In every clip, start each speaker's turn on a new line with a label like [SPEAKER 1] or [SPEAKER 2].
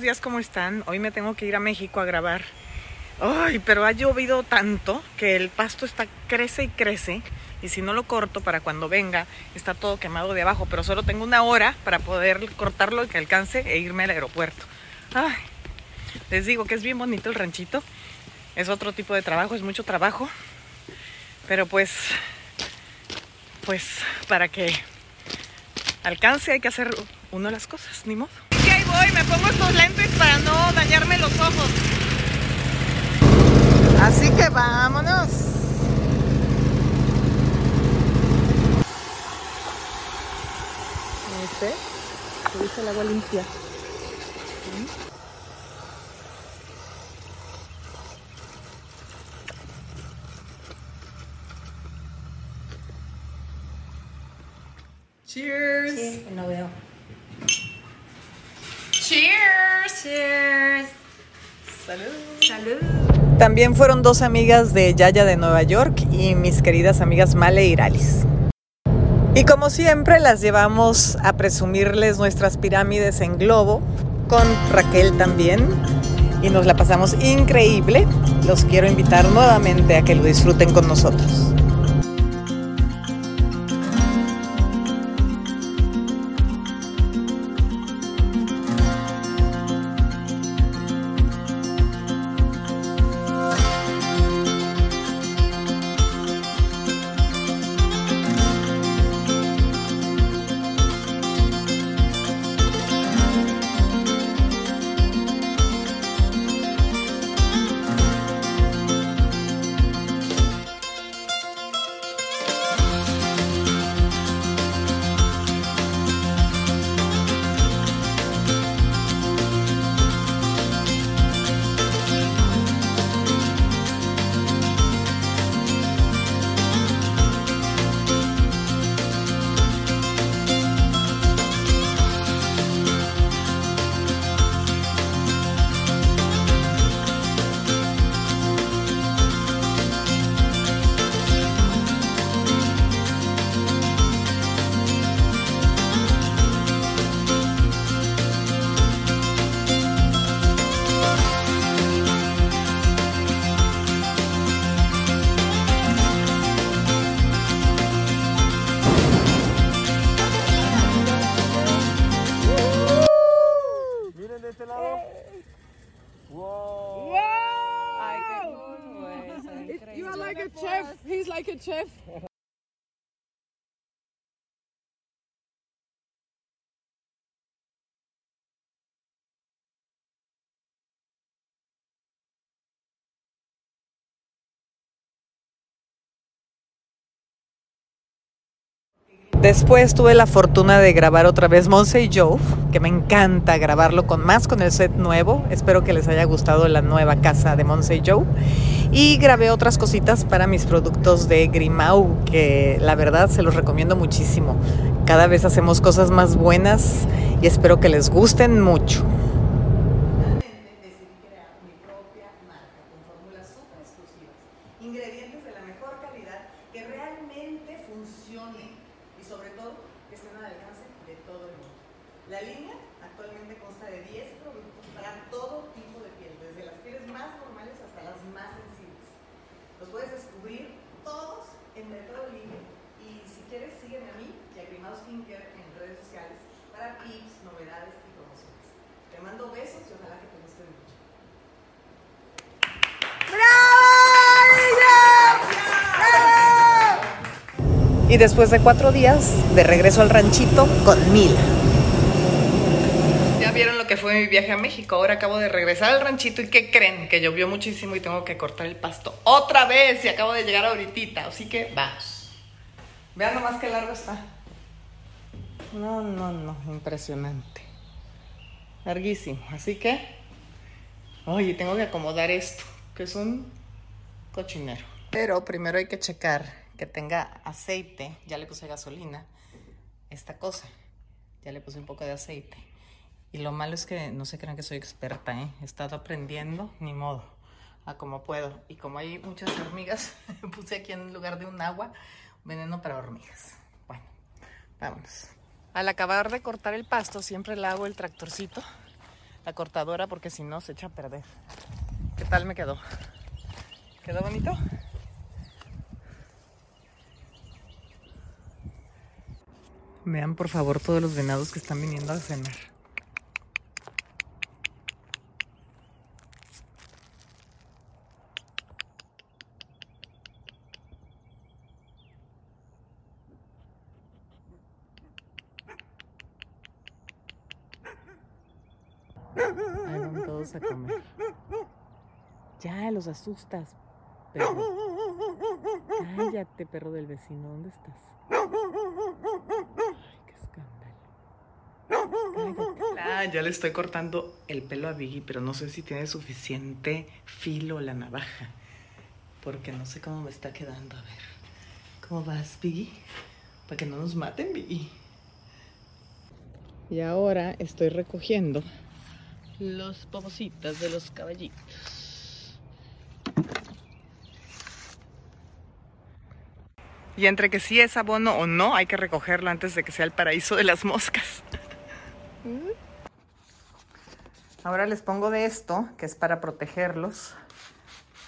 [SPEAKER 1] días, ¿cómo están? Hoy me tengo que ir a México a grabar. Ay, pero ha llovido tanto que el pasto está crece y crece. Y si no lo corto para cuando venga, está todo quemado de abajo. Pero solo tengo una hora para poder cortarlo y que alcance e irme al aeropuerto. Ay, les digo que es bien bonito el ranchito. Es otro tipo de trabajo, es mucho trabajo. Pero pues, pues para que alcance hay que hacer uno las cosas, ni modo. Ahí voy, me pongo estos lentes para no dañarme los ojos. Así que vámonos. ¿Viste? Se dice el agua limpia. Cheers.
[SPEAKER 2] Sí, no veo.
[SPEAKER 1] Salud.
[SPEAKER 2] Salud.
[SPEAKER 1] También fueron dos amigas de Yaya de Nueva York y mis queridas amigas Male y Iralis. Y como siempre las llevamos a presumirles nuestras pirámides en globo, con Raquel también, y nos la pasamos increíble. Los quiero invitar nuevamente a que lo disfruten con nosotros.
[SPEAKER 3] Chef.
[SPEAKER 1] Después tuve la fortuna de grabar otra vez Monse y Joe, que me encanta grabarlo con más con el set nuevo. Espero que les haya gustado la nueva casa de Monse y Joe. Y grabé otras cositas para mis productos de Grimau, que la verdad se los recomiendo muchísimo. Cada vez hacemos cosas más buenas y espero que les gusten mucho. ingredientes de la mejor calidad que realmente funcionen y sobre todo que estén al alcance de todo el mundo. La línea actualmente consta de 10 productos para todo tipo de piel, desde las pieles más normales hasta las más sensibles. Los puedes descubrir todos en Mercado Libre y si quieres sígueme a mí y a Grimao Skincare en redes sociales para tips, novedades y promociones. Te mando besos y ojalá que te gusten mucho. Y después de cuatro días, de regreso al ranchito con Mila. Ya vieron lo que fue mi viaje a México. Ahora acabo de regresar al ranchito y ¿qué creen? Que llovió muchísimo y tengo que cortar el pasto otra vez y acabo de llegar ahorita. Así que vamos. Vean nomás qué largo está. No, no, no, impresionante. Larguísimo. Así que, oye, tengo que acomodar esto, que es un cochinero. Pero primero hay que checar que tenga aceite. Ya le puse gasolina. Esta cosa. Ya le puse un poco de aceite. Y lo malo es que no se crean que soy experta, ¿eh? He estado aprendiendo, ni modo, a como puedo. Y como hay muchas hormigas, puse aquí en lugar de un agua, veneno para hormigas. Bueno, vámonos. Al acabar de cortar el pasto, siempre le hago el tractorcito la cortadora porque si no se echa a perder. ¿Qué tal me quedó? ¿Quedó bonito? Vean por favor todos los venados que están viniendo a cenar. Ahí van todos a comer. Ya, los asustas, perro. Cállate, perro del vecino. ¿Dónde estás? Ay, qué escándalo. Cállate. Ah, ya le estoy cortando el pelo a Biggie, pero no sé si tiene suficiente filo la navaja. Porque no sé cómo me está quedando. A ver. ¿Cómo vas, Biggie? Para que no nos maten, Biggie. Y ahora estoy recogiendo los popositas de los caballitos. Y entre que sí es abono o no, hay que recogerlo antes de que sea el paraíso de las moscas. Ahora les pongo de esto, que es para protegerlos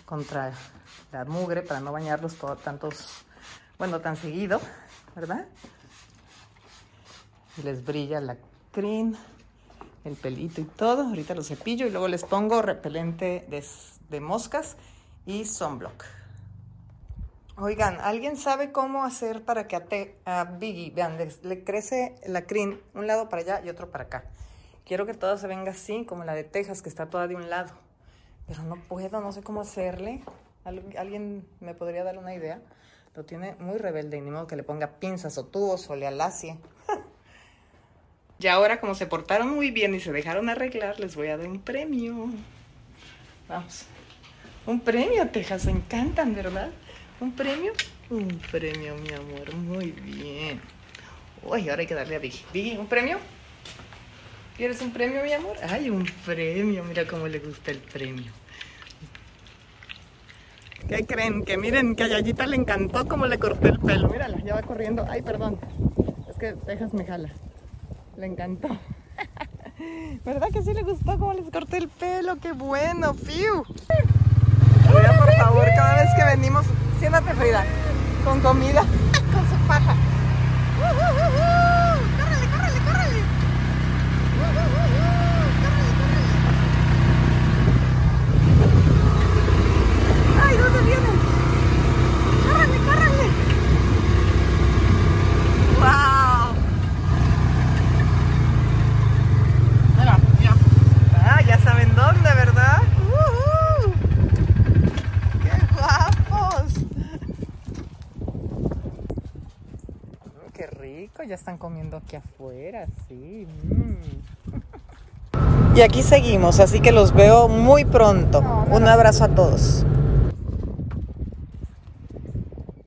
[SPEAKER 1] contra la mugre, para no bañarlos todo, tantos, bueno, tan seguido, ¿verdad? Y les brilla la crin, el pelito y todo. Ahorita lo cepillo y luego les pongo repelente de, de moscas y sunblock. Oigan, ¿alguien sabe cómo hacer para que a, te- a Biggie, vean, le, le crece la crin un lado para allá y otro para acá? Quiero que todo se venga así, como la de Texas, que está toda de un lado. Pero no puedo, no sé cómo hacerle. ¿Al- ¿Alguien me podría dar una idea? Lo tiene muy rebelde y ni modo que le ponga pinzas o tubos o le alacie. y ahora, como se portaron muy bien y se dejaron arreglar, les voy a dar un premio. Vamos. Un premio, Texas, encantan, ¿verdad? ¿Un premio? Un premio, mi amor, muy bien. Uy, ahora hay que darle a Vicky. Vicky, ¿un premio? ¿Quieres un premio, mi amor? Ay, un premio, mira cómo le gusta el premio. ¿Qué creen? Que miren, que a Yayita le encantó cómo le corté el pelo. Mírala, ya va corriendo. Ay, perdón. Es que Texas me jala. Le encantó. ¿Verdad que sí le gustó cómo les corté el pelo? ¡Qué bueno! ¡Fiu! Mira, por favor, cada vez que venimos, siéntate Frida, con comida, con su paja. ¡Córrele, córrele, córrele! ¡Ay, dónde vienen! ¡Córrele, córrele! ¡Wow! Mira, ya. Ah, ya saben dónde, ¿verdad? ¡Uhú! ¡Qué guapos! Mm, ¡Qué rico! Ya están comiendo aquí afuera, sí. mm. Y aquí seguimos, así que los veo muy pronto. Un abrazo a todos.